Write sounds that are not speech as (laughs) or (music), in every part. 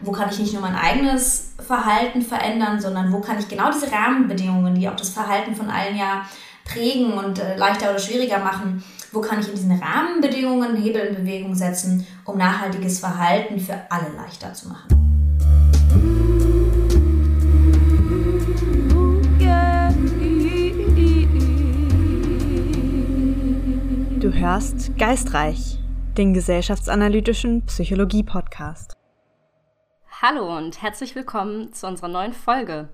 wo kann ich nicht nur mein eigenes Verhalten verändern, sondern wo kann ich genau diese Rahmenbedingungen, die auch das Verhalten von allen ja prägen und äh, leichter oder schwieriger machen, wo kann ich in diesen Rahmenbedingungen Hebel in Bewegung setzen, um nachhaltiges Verhalten für alle leichter zu machen. Du hörst Geistreich, den gesellschaftsanalytischen Psychologie-Podcast. Hallo und herzlich willkommen zu unserer neuen Folge.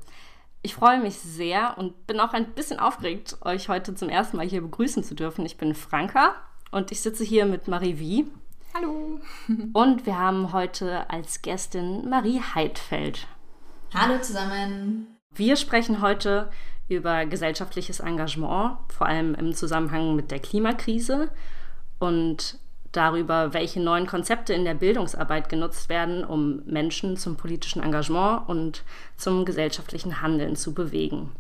Ich freue mich sehr und bin auch ein bisschen aufgeregt, euch heute zum ersten Mal hier begrüßen zu dürfen. Ich bin Franka und ich sitze hier mit Marie Wie. Hallo. (laughs) Und wir haben heute als Gästin Marie Heidfeld. Hallo zusammen. Wir sprechen heute über gesellschaftliches Engagement, vor allem im Zusammenhang mit der Klimakrise und darüber, welche neuen Konzepte in der Bildungsarbeit genutzt werden, um Menschen zum politischen Engagement und zum gesellschaftlichen Handeln zu bewegen.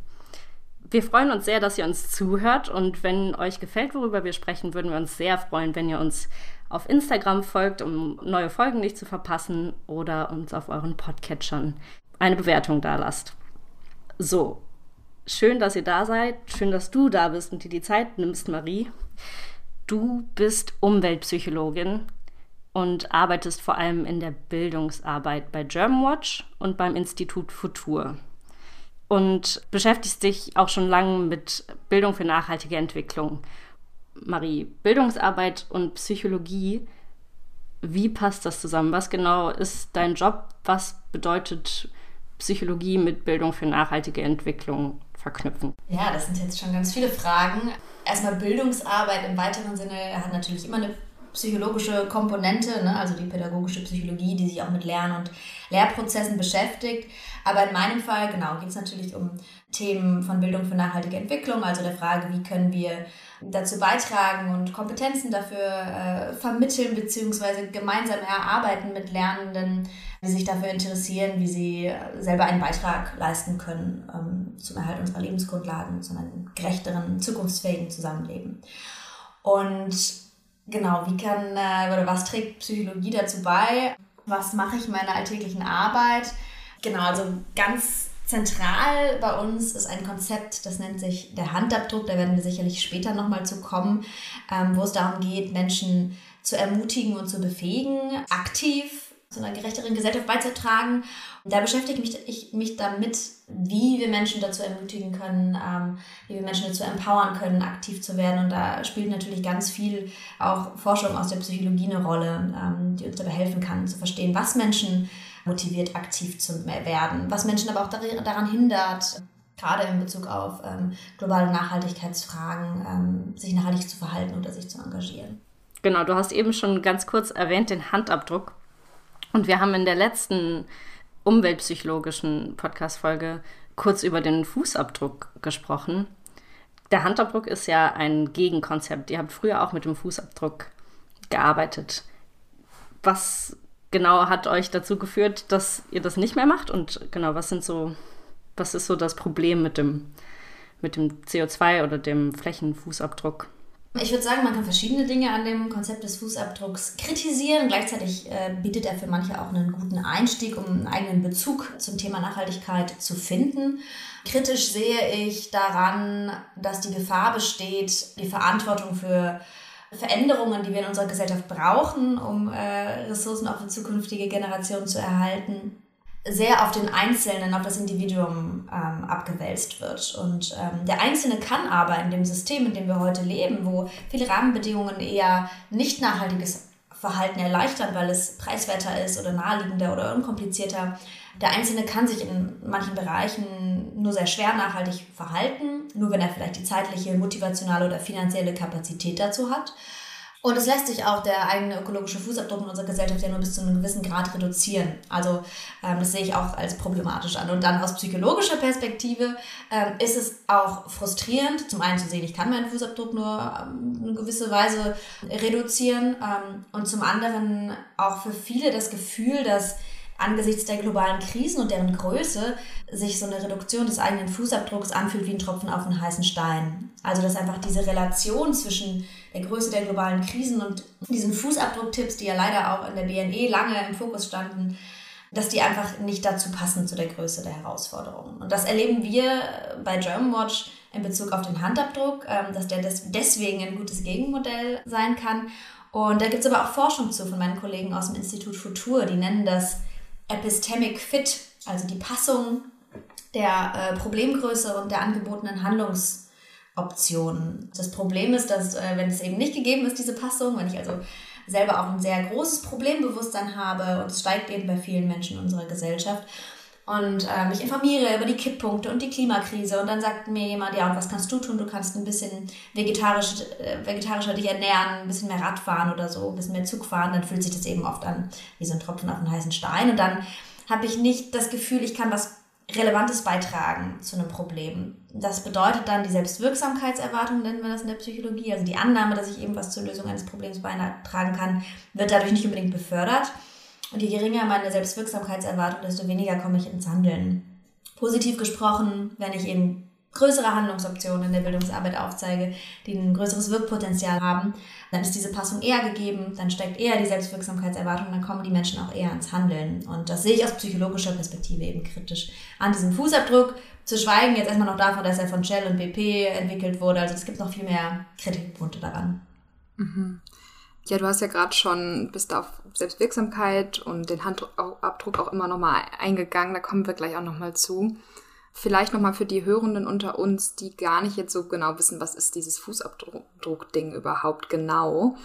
Wir freuen uns sehr, dass ihr uns zuhört und wenn euch gefällt, worüber wir sprechen, würden wir uns sehr freuen, wenn ihr uns auf Instagram folgt, um neue Folgen nicht zu verpassen oder uns auf euren Podcatchern eine Bewertung da lasst. So, schön, dass ihr da seid, schön, dass du da bist und dir die Zeit nimmst, Marie. Du bist Umweltpsychologin und arbeitest vor allem in der Bildungsarbeit bei Germanwatch und beim Institut Futur. Und beschäftigst dich auch schon lange mit Bildung für nachhaltige Entwicklung. Marie, Bildungsarbeit und Psychologie, wie passt das zusammen? Was genau ist dein Job? Was bedeutet Psychologie mit Bildung für nachhaltige Entwicklung verknüpfen? Ja, das sind jetzt schon ganz viele Fragen erstmal Bildungsarbeit im weiteren Sinne hat natürlich immer eine psychologische Komponente, ne? also die pädagogische Psychologie, die sich auch mit Lern- und Lehrprozessen beschäftigt. Aber in meinem Fall, genau, geht es natürlich um Themen von Bildung für nachhaltige Entwicklung, also der Frage, wie können wir dazu beitragen und Kompetenzen dafür äh, vermitteln beziehungsweise gemeinsam erarbeiten mit Lernenden, die sich dafür interessieren, wie sie selber einen Beitrag leisten können ähm, zum Erhalt unserer Lebensgrundlagen, zu einem gerechteren, zukunftsfähigen Zusammenleben. Und genau, wie kann äh, oder was trägt Psychologie dazu bei? Was mache ich in meiner alltäglichen Arbeit? Genau, also ganz Zentral bei uns ist ein Konzept, das nennt sich der Handabdruck. Da werden wir sicherlich später nochmal zu kommen, ähm, wo es darum geht, Menschen zu ermutigen und zu befähigen, aktiv zu einer gerechteren Gesellschaft beizutragen. Und da beschäftige ich mich damit, wie wir Menschen dazu ermutigen können, ähm, wie wir Menschen dazu empowern können, aktiv zu werden. Und da spielt natürlich ganz viel auch Forschung aus der Psychologie eine Rolle, ähm, die uns dabei helfen kann, zu verstehen, was Menschen motiviert, aktiv zu werden, was Menschen aber auch daran hindert, gerade in Bezug auf ähm, globale Nachhaltigkeitsfragen, ähm, sich nachhaltig zu verhalten oder sich zu engagieren. Genau, du hast eben schon ganz kurz erwähnt den Handabdruck. Und wir haben in der letzten umweltpsychologischen Podcast-Folge kurz über den Fußabdruck gesprochen. Der Handabdruck ist ja ein Gegenkonzept. Ihr habt früher auch mit dem Fußabdruck gearbeitet. Was genau hat euch dazu geführt, dass ihr das nicht mehr macht? Und genau, was sind so, was ist so das Problem mit dem, mit dem CO2 oder dem Flächenfußabdruck? Ich würde sagen, man kann verschiedene Dinge an dem Konzept des Fußabdrucks kritisieren. Gleichzeitig äh, bietet er für manche auch einen guten Einstieg, um einen eigenen Bezug zum Thema Nachhaltigkeit zu finden. Kritisch sehe ich daran, dass die Gefahr besteht, die Verantwortung für Veränderungen, die wir in unserer Gesellschaft brauchen, um äh, Ressourcen auch für zukünftige Generationen zu erhalten, sehr auf den Einzelnen, auf das Individuum ähm, abgewälzt wird. Und ähm, der Einzelne kann aber in dem System, in dem wir heute leben, wo viele Rahmenbedingungen eher nicht nachhaltiges Verhalten erleichtern, weil es preiswerter ist oder naheliegender oder unkomplizierter, der Einzelne kann sich in manchen Bereichen nur sehr schwer nachhaltig verhalten, nur wenn er vielleicht die zeitliche, motivationale oder finanzielle Kapazität dazu hat. Und es lässt sich auch der eigene ökologische Fußabdruck in unserer Gesellschaft ja nur bis zu einem gewissen Grad reduzieren. Also ähm, das sehe ich auch als problematisch an. Und dann aus psychologischer Perspektive ähm, ist es auch frustrierend, zum einen zu sehen, ich kann meinen Fußabdruck nur ähm, in gewisser Weise reduzieren ähm, und zum anderen auch für viele das Gefühl, dass angesichts der globalen Krisen und deren Größe sich so eine Reduktion des eigenen Fußabdrucks anfühlt wie ein Tropfen auf einen heißen Stein. Also dass einfach diese Relation zwischen der Größe der globalen Krisen und diesen Fußabdrucktipps, die ja leider auch in der BNE lange im Fokus standen, dass die einfach nicht dazu passen zu der Größe der Herausforderungen. Und das erleben wir bei Germanwatch in Bezug auf den Handabdruck, ähm, dass der deswegen ein gutes Gegenmodell sein kann. Und da gibt es aber auch Forschung zu von meinen Kollegen aus dem Institut Futur, die nennen das Epistemic Fit, also die Passung der äh, Problemgröße und der angebotenen Handlungsoptionen. Das Problem ist, dass äh, wenn es eben nicht gegeben ist, diese Passung, wenn ich also selber auch ein sehr großes Problembewusstsein habe und es steigt eben bei vielen Menschen in unserer Gesellschaft und äh, mich informiere über die Kipppunkte und die Klimakrise und dann sagt mir jemand, ja und was kannst du tun? Du kannst ein bisschen vegetarisch, äh, vegetarischer dich ernähren, ein bisschen mehr Radfahren oder so, ein bisschen mehr Zug fahren, dann fühlt sich das eben oft an wie so ein Tropfen auf einen heißen Stein und dann habe ich nicht das Gefühl, ich kann was Relevantes beitragen zu einem Problem. Das bedeutet dann die Selbstwirksamkeitserwartung, nennen wir das in der Psychologie, also die Annahme, dass ich eben was zur Lösung eines Problems beitragen kann, wird dadurch nicht unbedingt befördert. Und je geringer meine Selbstwirksamkeitserwartung, desto weniger komme ich ins Handeln. Positiv gesprochen, wenn ich eben größere Handlungsoptionen in der Bildungsarbeit aufzeige, die ein größeres Wirkpotenzial haben, dann ist diese Passung eher gegeben, dann steckt eher die Selbstwirksamkeitserwartung, dann kommen die Menschen auch eher ins Handeln. Und das sehe ich aus psychologischer Perspektive eben kritisch an diesem Fußabdruck. Zu schweigen jetzt erstmal noch davon, dass er von Shell und BP entwickelt wurde. Also es gibt noch viel mehr Kritikpunkte daran. Mhm. Ja, du hast ja gerade schon, bist auf Selbstwirksamkeit und den Handabdruck auch immer nochmal eingegangen. Da kommen wir gleich auch nochmal zu. Vielleicht nochmal für die Hörenden unter uns, die gar nicht jetzt so genau wissen, was ist dieses Fußabdruck-Ding überhaupt genau.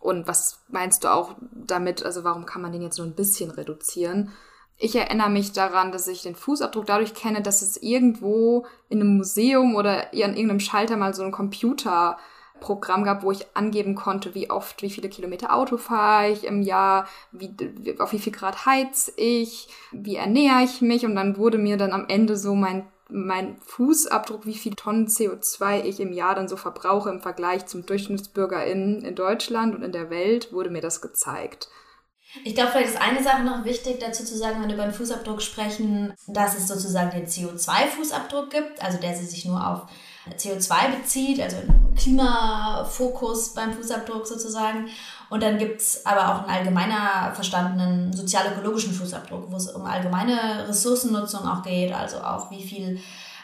Und was meinst du auch damit, also warum kann man den jetzt nur ein bisschen reduzieren? Ich erinnere mich daran, dass ich den Fußabdruck dadurch kenne, dass es irgendwo in einem Museum oder an irgendeinem Schalter mal so ein Computer Programm gab, wo ich angeben konnte, wie oft, wie viele Kilometer Auto fahre ich im Jahr, wie, auf wie viel Grad heiz ich, wie ernähre ich mich und dann wurde mir dann am Ende so mein mein Fußabdruck, wie viel Tonnen CO2 ich im Jahr dann so verbrauche im Vergleich zum DurchschnittsbürgerInnen in Deutschland und in der Welt, wurde mir das gezeigt. Ich glaube, vielleicht ist eine Sache noch wichtig dazu zu sagen, wenn wir über den Fußabdruck sprechen, dass es sozusagen den CO2-Fußabdruck gibt, also der sich nur auf CO2 bezieht, also Klimafokus beim Fußabdruck sozusagen. Und dann gibt es aber auch einen allgemeiner verstandenen sozial-ökologischen Fußabdruck, wo es um allgemeine Ressourcennutzung auch geht, also auch wie viel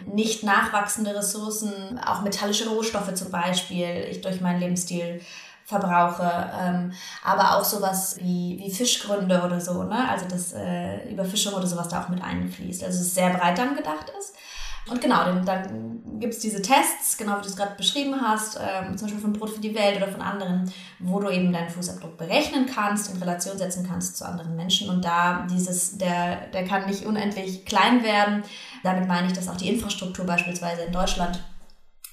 nicht nachwachsende Ressourcen, auch metallische Rohstoffe zum Beispiel, ich durch meinen Lebensstil verbrauche, ähm, aber auch sowas wie, wie Fischgründe oder so, ne? also das äh, Überfischung oder sowas da auch mit einfließt. Also es sehr breit dann gedacht ist. Und genau, dann, gibt es diese Tests, genau wie du es gerade beschrieben hast, ähm, zum Beispiel von Brot für die Welt oder von anderen, wo du eben deinen Fußabdruck berechnen kannst, in Relation setzen kannst zu anderen Menschen. Und da dieses, der, der kann nicht unendlich klein werden. Damit meine ich, dass auch die Infrastruktur beispielsweise in Deutschland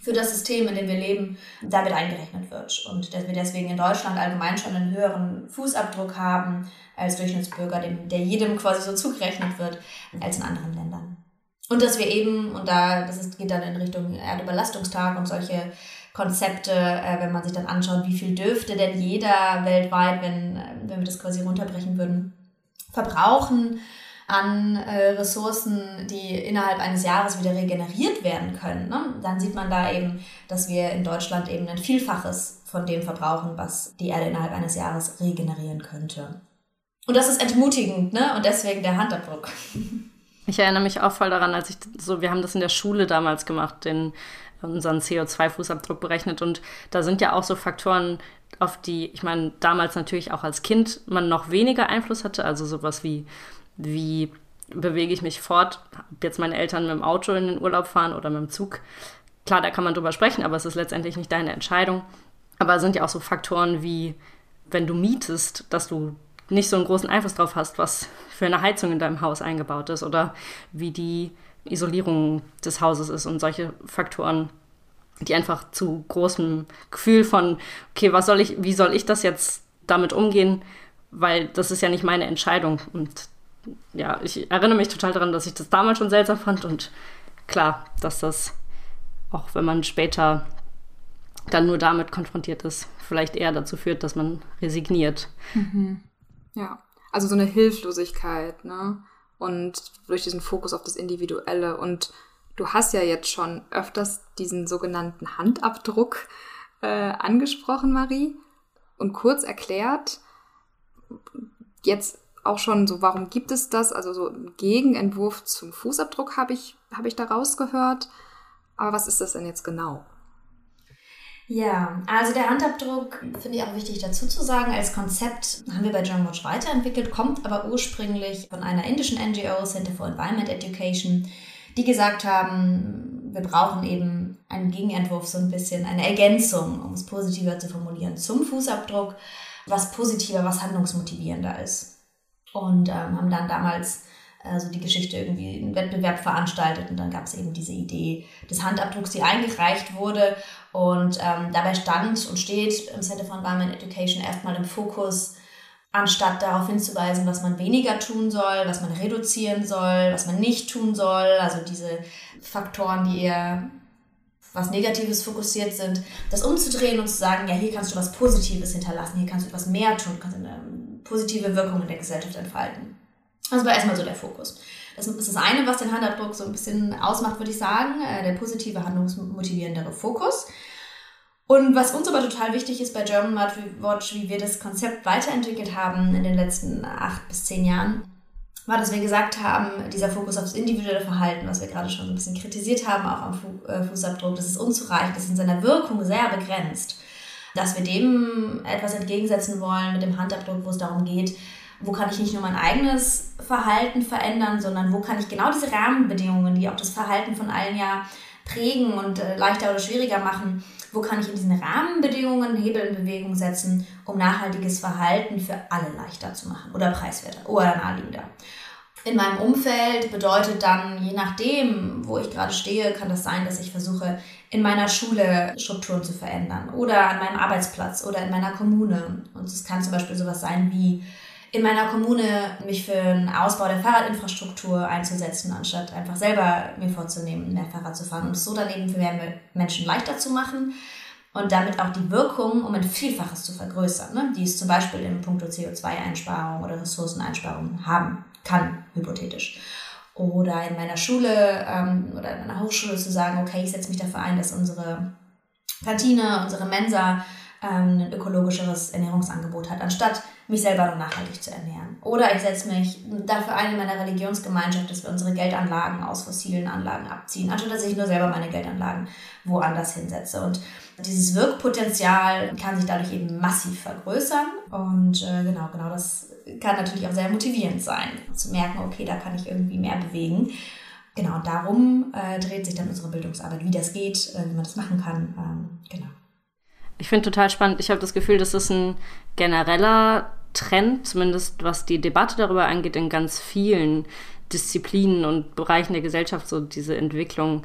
für das System, in dem wir leben, damit eingerechnet wird. Und dass wir deswegen in Deutschland allgemein schon einen höheren Fußabdruck haben als Durchschnittsbürger, dem, der jedem quasi so zugerechnet wird, als in anderen Ländern. Und dass wir eben, und da, das ist, geht dann in Richtung Erdüberlastungstag und solche Konzepte, äh, wenn man sich dann anschaut, wie viel dürfte denn jeder weltweit, wenn, äh, wenn wir das quasi runterbrechen würden, verbrauchen an äh, Ressourcen, die innerhalb eines Jahres wieder regeneriert werden können, ne? dann sieht man da eben, dass wir in Deutschland eben ein Vielfaches von dem verbrauchen, was die Erde innerhalb eines Jahres regenerieren könnte. Und das ist entmutigend, ne? Und deswegen der Handabdruck. (laughs) Ich erinnere mich auch voll daran, als ich so, wir haben das in der Schule damals gemacht, den unseren CO2-Fußabdruck berechnet. Und da sind ja auch so Faktoren, auf die, ich meine, damals natürlich auch als Kind man noch weniger Einfluss hatte. Also sowas wie, wie bewege ich mich fort, ob jetzt meine Eltern mit dem Auto in den Urlaub fahren oder mit dem Zug. Klar, da kann man drüber sprechen, aber es ist letztendlich nicht deine Entscheidung. Aber es sind ja auch so Faktoren wie, wenn du mietest, dass du nicht so einen großen Einfluss drauf hast, was für eine Heizung in deinem Haus eingebaut ist oder wie die Isolierung des Hauses ist und solche Faktoren, die einfach zu großem Gefühl von, okay, was soll ich, wie soll ich das jetzt damit umgehen, weil das ist ja nicht meine Entscheidung. Und ja, ich erinnere mich total daran, dass ich das damals schon seltsam fand und klar, dass das, auch wenn man später dann nur damit konfrontiert ist, vielleicht eher dazu führt, dass man resigniert. Mhm. Ja, also so eine Hilflosigkeit, ne? Und durch diesen Fokus auf das Individuelle. Und du hast ja jetzt schon öfters diesen sogenannten Handabdruck äh, angesprochen, Marie. Und kurz erklärt, jetzt auch schon so, warum gibt es das? Also so ein Gegenentwurf zum Fußabdruck habe ich, habe ich da rausgehört. Aber was ist das denn jetzt genau? Ja, also der Handabdruck finde ich auch wichtig dazu zu sagen. Als Konzept haben wir bei John Watch weiterentwickelt, kommt aber ursprünglich von einer indischen NGO, Center for Environment Education, die gesagt haben, wir brauchen eben einen Gegenentwurf, so ein bisschen eine Ergänzung, um es positiver zu formulieren, zum Fußabdruck, was positiver, was handlungsmotivierender ist. Und ähm, haben dann damals also die Geschichte irgendwie einen Wettbewerb veranstaltet und dann gab es eben diese Idee des Handabdrucks, die eingereicht wurde und ähm, dabei stand und steht im Center for Environment Education erstmal im Fokus, anstatt darauf hinzuweisen, was man weniger tun soll, was man reduzieren soll, was man nicht tun soll, also diese Faktoren, die eher was Negatives fokussiert sind, das umzudrehen und zu sagen, ja, hier kannst du was Positives hinterlassen, hier kannst du etwas mehr tun, kannst eine positive Wirkung in der Gesellschaft entfalten. Das war erstmal so der Fokus. Das ist das eine, was den Handabdruck so ein bisschen ausmacht, würde ich sagen, äh, der positive, handlungsmotivierendere Fokus. Und was uns aber total wichtig ist bei German Watch, wie wir das Konzept weiterentwickelt haben in den letzten acht bis zehn Jahren, war, dass wir gesagt haben, dieser Fokus aufs individuelle Verhalten, was wir gerade schon ein bisschen kritisiert haben, auch am äh, Fußabdruck, das ist unzureichend, das ist in seiner Wirkung sehr begrenzt. Dass wir dem etwas entgegensetzen wollen mit dem Handabdruck, wo es darum geht, wo kann ich nicht nur mein eigenes Verhalten verändern, sondern wo kann ich genau diese Rahmenbedingungen, die auch das Verhalten von allen ja prägen und äh, leichter oder schwieriger machen, wo kann ich in diesen Rahmenbedingungen Hebel in Bewegung setzen, um nachhaltiges Verhalten für alle leichter zu machen oder preiswerter oder naheliegender. In meinem Umfeld bedeutet dann, je nachdem, wo ich gerade stehe, kann das sein, dass ich versuche, in meiner Schule Strukturen zu verändern oder an meinem Arbeitsplatz oder in meiner Kommune. Und es kann zum Beispiel sowas sein wie in meiner Kommune mich für einen Ausbau der Fahrradinfrastruktur einzusetzen, anstatt einfach selber mir vorzunehmen, mehr Fahrrad zu fahren und es so dann eben für mehr Menschen leichter zu machen und damit auch die Wirkung um ein Vielfaches zu vergrößern, ne? die es zum Beispiel im Punkto CO2-Einsparung oder Ressourceneinsparung haben kann, hypothetisch. Oder in meiner Schule ähm, oder in meiner Hochschule zu sagen, okay, ich setze mich dafür ein, dass unsere Kantine, unsere Mensa ähm, ein ökologischeres Ernährungsangebot hat, anstatt mich selber nur nachhaltig zu ernähren. Oder ich setze mich dafür ein in meiner Religionsgemeinschaft, dass wir unsere Geldanlagen aus fossilen Anlagen abziehen, anstatt dass ich nur selber meine Geldanlagen woanders hinsetze. Und dieses Wirkpotenzial kann sich dadurch eben massiv vergrößern. Und äh, genau, genau das kann natürlich auch sehr motivierend sein, zu merken, okay, da kann ich irgendwie mehr bewegen. Genau, darum äh, dreht sich dann unsere Bildungsarbeit, wie das geht, äh, wie man das machen kann. Ähm, genau. Ich finde total spannend. Ich habe das Gefühl, das ist ein genereller Trend, zumindest was die Debatte darüber angeht, in ganz vielen Disziplinen und Bereichen der Gesellschaft, so diese Entwicklung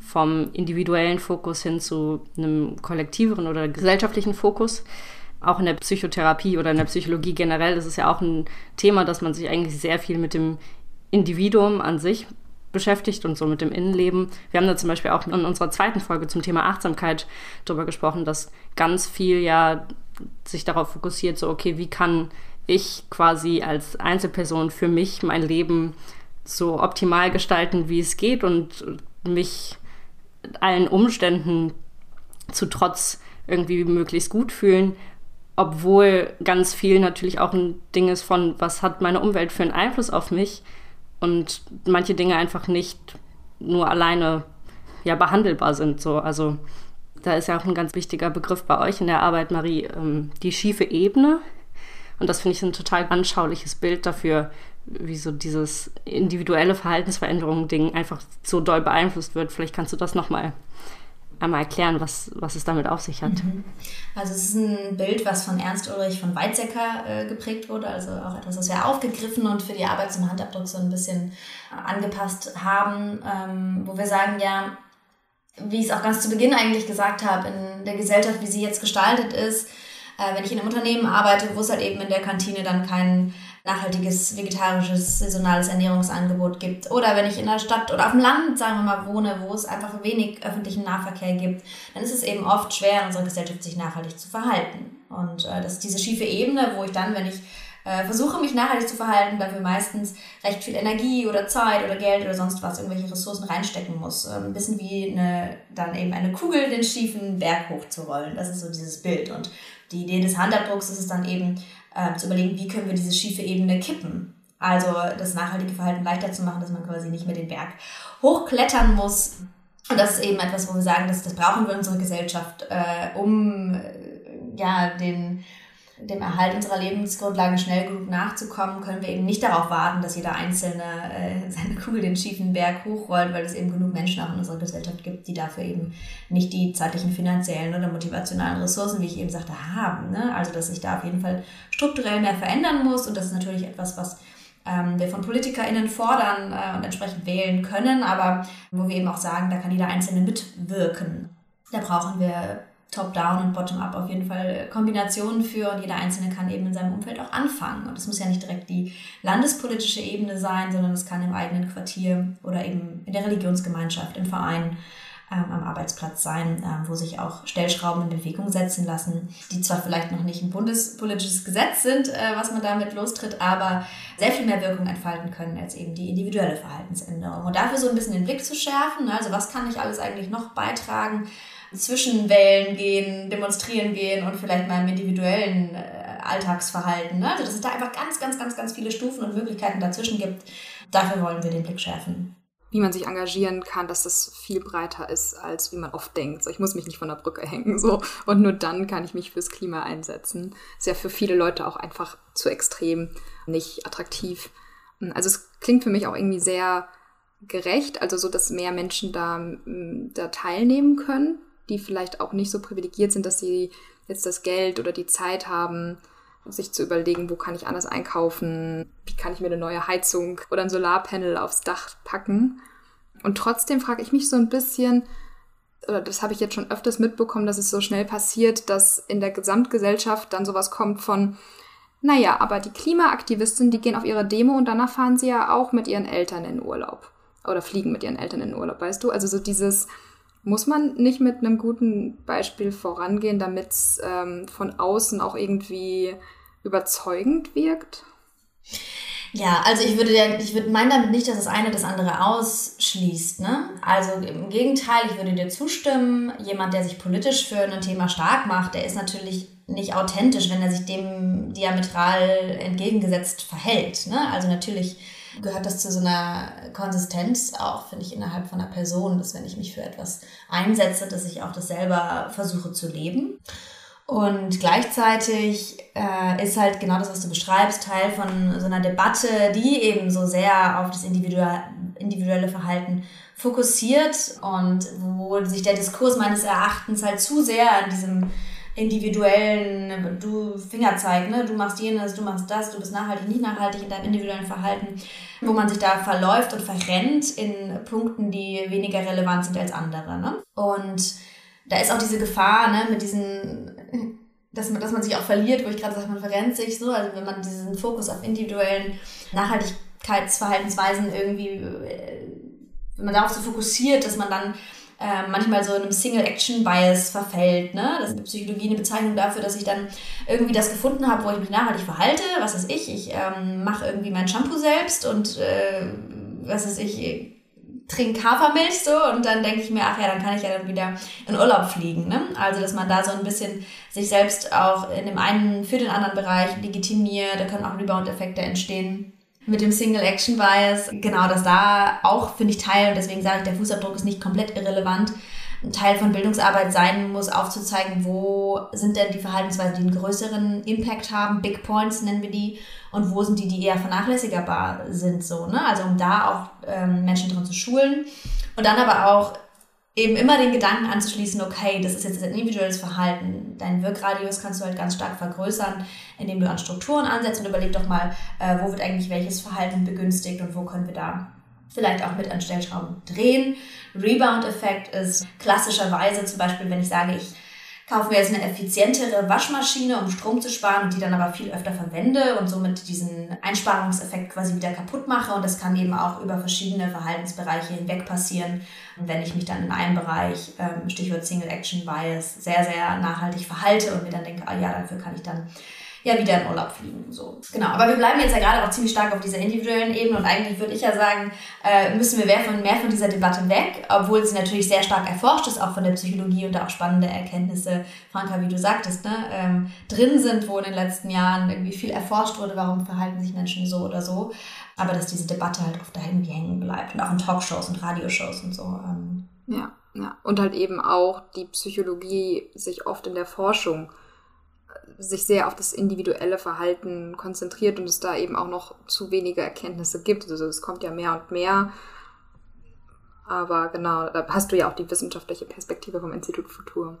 vom individuellen Fokus hin zu einem kollektiveren oder gesellschaftlichen Fokus. Auch in der Psychotherapie oder in der Psychologie generell ist es ja auch ein Thema, dass man sich eigentlich sehr viel mit dem Individuum an sich beschäftigt und so mit dem Innenleben. Wir haben da zum Beispiel auch in unserer zweiten Folge zum Thema Achtsamkeit darüber gesprochen, dass ganz viel ja sich darauf fokussiert, so, okay, wie kann ich quasi als Einzelperson für mich mein Leben so optimal gestalten, wie es geht und mich allen Umständen zu trotz irgendwie möglichst gut fühlen, obwohl ganz viel natürlich auch ein Ding ist von, was hat meine Umwelt für einen Einfluss auf mich und manche Dinge einfach nicht nur alleine ja behandelbar sind. So. Also da ist ja auch ein ganz wichtiger Begriff bei euch in der Arbeit, Marie, ähm, die schiefe Ebene. Und das finde ich ein total anschauliches Bild dafür, wie so dieses individuelle Verhaltensveränderung-Ding einfach so doll beeinflusst wird. Vielleicht kannst du das nochmal einmal erklären, was, was es damit auf sich hat. Mhm. Also es ist ein Bild, was von Ernst Ulrich von Weizsäcker äh, geprägt wurde, also auch etwas, was wir aufgegriffen und für die Arbeit zum Handabdruck so ein bisschen angepasst haben, ähm, wo wir sagen, ja, wie ich es auch ganz zu Beginn eigentlich gesagt habe, in der Gesellschaft, wie sie jetzt gestaltet ist, äh, wenn ich in einem Unternehmen arbeite, wo es halt eben in der Kantine dann kein nachhaltiges, vegetarisches, saisonales Ernährungsangebot gibt. Oder wenn ich in der Stadt oder auf dem Land, sagen wir mal, wohne, wo es einfach wenig öffentlichen Nahverkehr gibt, dann ist es eben oft schwer in unserer Gesellschaft, sich nachhaltig zu verhalten. Und äh, das ist diese schiefe Ebene, wo ich dann, wenn ich äh, versuche mich nachhaltig zu verhalten, dafür meistens recht viel Energie oder Zeit oder Geld oder sonst was, irgendwelche Ressourcen reinstecken muss. Ähm, ein bisschen wie eine, dann eben eine Kugel den schiefen Berg hochzurollen. Das ist so dieses Bild. Und die Idee des Handabdrucks ist es dann eben, äh, zu überlegen, wie können wir diese schiefe Ebene kippen. Also das nachhaltige Verhalten leichter zu machen, dass man quasi nicht mehr den Berg hochklettern muss. Und das ist eben etwas, wo wir sagen, dass, das brauchen wir in unserer Gesellschaft, äh, um äh, ja, den dem Erhalt unserer Lebensgrundlagen schnell genug nachzukommen, können wir eben nicht darauf warten, dass jeder Einzelne äh, (laughs) seine Kugel den schiefen Berg hochrollt, weil es eben genug Menschen auch in unserer Gesellschaft gibt, die dafür eben nicht die zeitlichen, finanziellen oder motivationalen Ressourcen, wie ich eben sagte, haben. Ne? Also dass sich da auf jeden Fall strukturell mehr verändern muss und das ist natürlich etwas, was ähm, wir von PolitikerInnen fordern äh, und entsprechend wählen können, aber wo wir eben auch sagen, da kann jeder Einzelne mitwirken. Da brauchen wir Top-Down und Bottom-Up auf jeden Fall Kombinationen für und jeder Einzelne kann eben in seinem Umfeld auch anfangen. Und es muss ja nicht direkt die landespolitische Ebene sein, sondern es kann im eigenen Quartier oder eben in der Religionsgemeinschaft, im Verein, ähm, am Arbeitsplatz sein, ähm, wo sich auch Stellschrauben in Bewegung setzen lassen, die zwar vielleicht noch nicht ein bundespolitisches Gesetz sind, äh, was man damit lostritt, aber sehr viel mehr Wirkung entfalten können als eben die individuelle Verhaltensänderung. Und dafür so ein bisschen den Blick zu schärfen, ne? also was kann ich alles eigentlich noch beitragen, Zwischenwellen gehen, demonstrieren gehen und vielleicht mal im individuellen äh, Alltagsverhalten. Ne? Also dass es da einfach ganz, ganz, ganz, ganz viele Stufen und Möglichkeiten dazwischen gibt. Dafür wollen wir den Blick schärfen. Wie man sich engagieren kann, dass das viel breiter ist, als wie man oft denkt. So, ich muss mich nicht von der Brücke hängen, so. Und nur dann kann ich mich fürs Klima einsetzen. Ist ja für viele Leute auch einfach zu extrem, nicht attraktiv. Also es klingt für mich auch irgendwie sehr gerecht, also so, dass mehr Menschen da, da teilnehmen können die vielleicht auch nicht so privilegiert sind, dass sie jetzt das Geld oder die Zeit haben, sich zu überlegen, wo kann ich anders einkaufen, wie kann ich mir eine neue Heizung oder ein Solarpanel aufs Dach packen. Und trotzdem frage ich mich so ein bisschen, oder das habe ich jetzt schon öfters mitbekommen, dass es so schnell passiert, dass in der Gesamtgesellschaft dann sowas kommt von, naja, aber die Klimaaktivisten, die gehen auf ihre Demo und danach fahren sie ja auch mit ihren Eltern in Urlaub. Oder fliegen mit ihren Eltern in Urlaub, weißt du? Also so dieses, muss man nicht mit einem guten Beispiel vorangehen, damit es ähm, von außen auch irgendwie überzeugend wirkt? Ja, also ich würde ich würde meinen damit nicht, dass das eine das andere ausschließt. Ne? Also im Gegenteil, ich würde dir zustimmen. Jemand, der sich politisch für ein Thema stark macht, der ist natürlich nicht authentisch, wenn er sich dem diametral entgegengesetzt verhält. Ne? Also natürlich gehört das zu so einer Konsistenz auch, finde ich, innerhalb von einer Person, dass wenn ich mich für etwas einsetze, dass ich auch das selber versuche zu leben. Und gleichzeitig äh, ist halt genau das, was du beschreibst, Teil von so einer Debatte, die eben so sehr auf das individuelle Verhalten fokussiert und wo sich der Diskurs meines Erachtens halt zu sehr an diesem individuellen, du Fingerzeig, ne? du machst jenes, du machst das, du bist nachhaltig, nicht nachhaltig in deinem individuellen Verhalten, wo man sich da verläuft und verrennt in Punkten, die weniger relevant sind als andere. Ne? Und da ist auch diese Gefahr ne, mit diesen, dass man, dass man sich auch verliert, wo ich gerade sage, man verrennt sich so, also wenn man diesen Fokus auf individuellen Nachhaltigkeitsverhaltensweisen irgendwie, äh, wenn man darauf so fokussiert, dass man dann äh, manchmal so einem Single-Action-Bias verfällt. Ne? Das ist in der Psychologie eine Bezeichnung dafür, dass ich dann irgendwie das gefunden habe, wo ich mich nachhaltig verhalte. Was weiß ich, ich ähm, mache irgendwie mein Shampoo selbst und äh, was weiß ich, trinke Hafermilch so und dann denke ich mir, ach ja, dann kann ich ja dann wieder in Urlaub fliegen. Ne? Also, dass man da so ein bisschen sich selbst auch in dem einen für den anderen Bereich legitimiert, da können auch Rebound-Effekte entstehen mit dem Single Action Bias, genau, dass da auch, finde ich, Teil, und deswegen sage ich, der Fußabdruck ist nicht komplett irrelevant, ein Teil von Bildungsarbeit sein muss, aufzuzeigen, wo sind denn die Verhaltensweisen, die einen größeren Impact haben, Big Points nennen wir die, und wo sind die, die eher vernachlässigbar sind, so, ne? Also um da auch ähm, Menschen drin zu schulen. Und dann aber auch eben immer den Gedanken anzuschließen, okay, das ist jetzt ein individuelles Verhalten. Dein Wirkradius kannst du halt ganz stark vergrößern, indem du an Strukturen ansetzt und überleg doch mal, äh, wo wird eigentlich welches Verhalten begünstigt und wo können wir da vielleicht auch mit an Stellschrauben drehen. Rebound-Effekt ist klassischerweise zum Beispiel, wenn ich sage, ich kaufe mir jetzt eine effizientere Waschmaschine, um Strom zu sparen und die dann aber viel öfter verwende und somit diesen Einsparungseffekt quasi wieder kaputt mache. Und das kann eben auch über verschiedene Verhaltensbereiche hinweg passieren. Wenn ich mich dann in einem Bereich, ähm, Stichwort Single Action Bias, sehr, sehr nachhaltig verhalte und mir dann denke, ah ja, dafür kann ich dann ja wieder in Urlaub fliegen. So. Genau. Aber wir bleiben jetzt ja gerade auch ziemlich stark auf dieser individuellen Ebene und eigentlich würde ich ja sagen, äh, müssen wir mehr von, mehr von dieser Debatte weg, obwohl sie natürlich sehr stark erforscht ist, auch von der Psychologie und da auch spannende Erkenntnisse, Franka, wie du sagtest, ne, ähm, drin sind, wo in den letzten Jahren irgendwie viel erforscht wurde, warum verhalten sich Menschen so oder so. Aber dass diese Debatte halt oft da irgendwie hängen bleibt und auch in Talkshows und Radioshows und so. Ähm. Ja, ja. Und halt eben auch die Psychologie sich oft in der Forschung sich sehr auf das individuelle Verhalten konzentriert und es da eben auch noch zu wenige Erkenntnisse gibt. Also es kommt ja mehr und mehr. Aber genau, da hast du ja auch die wissenschaftliche Perspektive vom Institut Futur.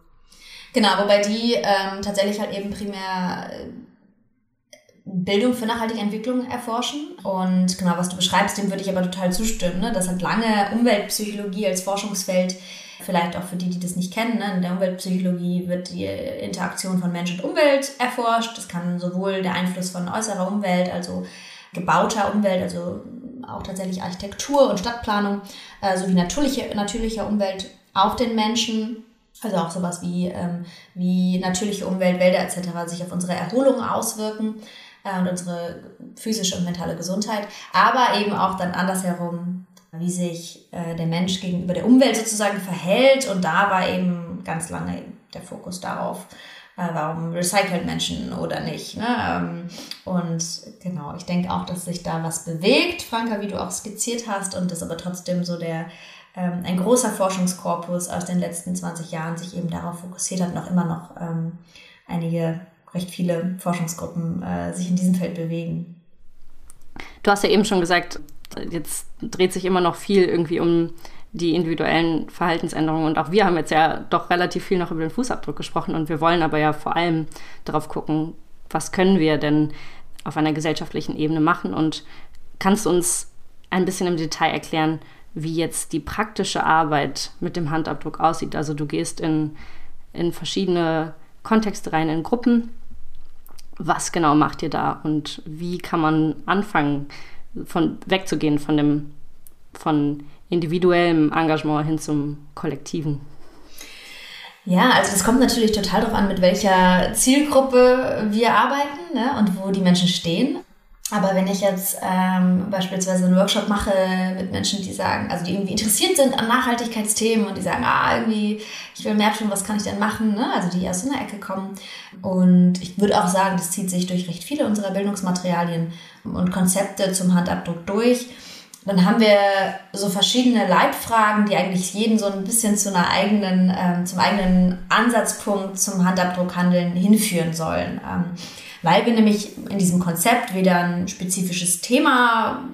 Genau, wobei die ähm, tatsächlich halt eben primär äh, Bildung für nachhaltige Entwicklung erforschen. Und genau, was du beschreibst, dem würde ich aber total zustimmen, ne? dass halt lange Umweltpsychologie als Forschungsfeld vielleicht auch für die, die das nicht kennen, ne? in der Umweltpsychologie wird die Interaktion von Mensch und Umwelt erforscht. Das kann sowohl der Einfluss von äußerer Umwelt, also gebauter Umwelt, also auch tatsächlich Architektur und Stadtplanung, äh, sowie natürliche, natürlicher Umwelt auf den Menschen, also auch sowas wie, ähm, wie natürliche Umwelt, Wälder etc. sich auf unsere Erholung auswirken äh, und unsere physische und mentale Gesundheit, aber eben auch dann andersherum wie sich äh, der Mensch gegenüber der Umwelt sozusagen verhält. Und da war eben ganz lange der Fokus darauf, äh, warum recyceln Menschen oder nicht. Ne? Ähm, und genau, ich denke auch, dass sich da was bewegt, Franka, wie du auch skizziert hast, und das aber trotzdem so der ähm, ein großer Forschungskorpus aus den letzten 20 Jahren sich eben darauf fokussiert hat, noch immer noch ähm, einige recht viele Forschungsgruppen äh, sich in diesem Feld bewegen. Du hast ja eben schon gesagt, jetzt dreht sich immer noch viel irgendwie um die individuellen Verhaltensänderungen. Und auch wir haben jetzt ja doch relativ viel noch über den Fußabdruck gesprochen. Und wir wollen aber ja vor allem darauf gucken, was können wir denn auf einer gesellschaftlichen Ebene machen. Und kannst du uns ein bisschen im Detail erklären, wie jetzt die praktische Arbeit mit dem Handabdruck aussieht? Also du gehst in, in verschiedene Kontexte rein, in Gruppen. Was genau macht ihr da und wie kann man anfangen, von wegzugehen von dem von individuellem Engagement hin zum kollektiven. Ja, also das kommt natürlich total darauf an, mit welcher Zielgruppe wir arbeiten ne, und wo die Menschen stehen. Aber wenn ich jetzt ähm, beispielsweise einen Workshop mache mit Menschen, die sagen, also die irgendwie interessiert sind an Nachhaltigkeitsthemen und die sagen, ah, irgendwie, ich will mehr tun, was kann ich denn machen? Ne? Also die aus so einer Ecke kommen. Und ich würde auch sagen, das zieht sich durch recht viele unserer Bildungsmaterialien und Konzepte zum Handabdruck durch. Dann haben wir so verschiedene Leitfragen, die eigentlich jeden so ein bisschen zu einer eigenen, ähm, zum eigenen Ansatzpunkt zum Handabdruckhandeln hinführen sollen. Ähm, weil wir nämlich in diesem Konzept weder ein spezifisches Thema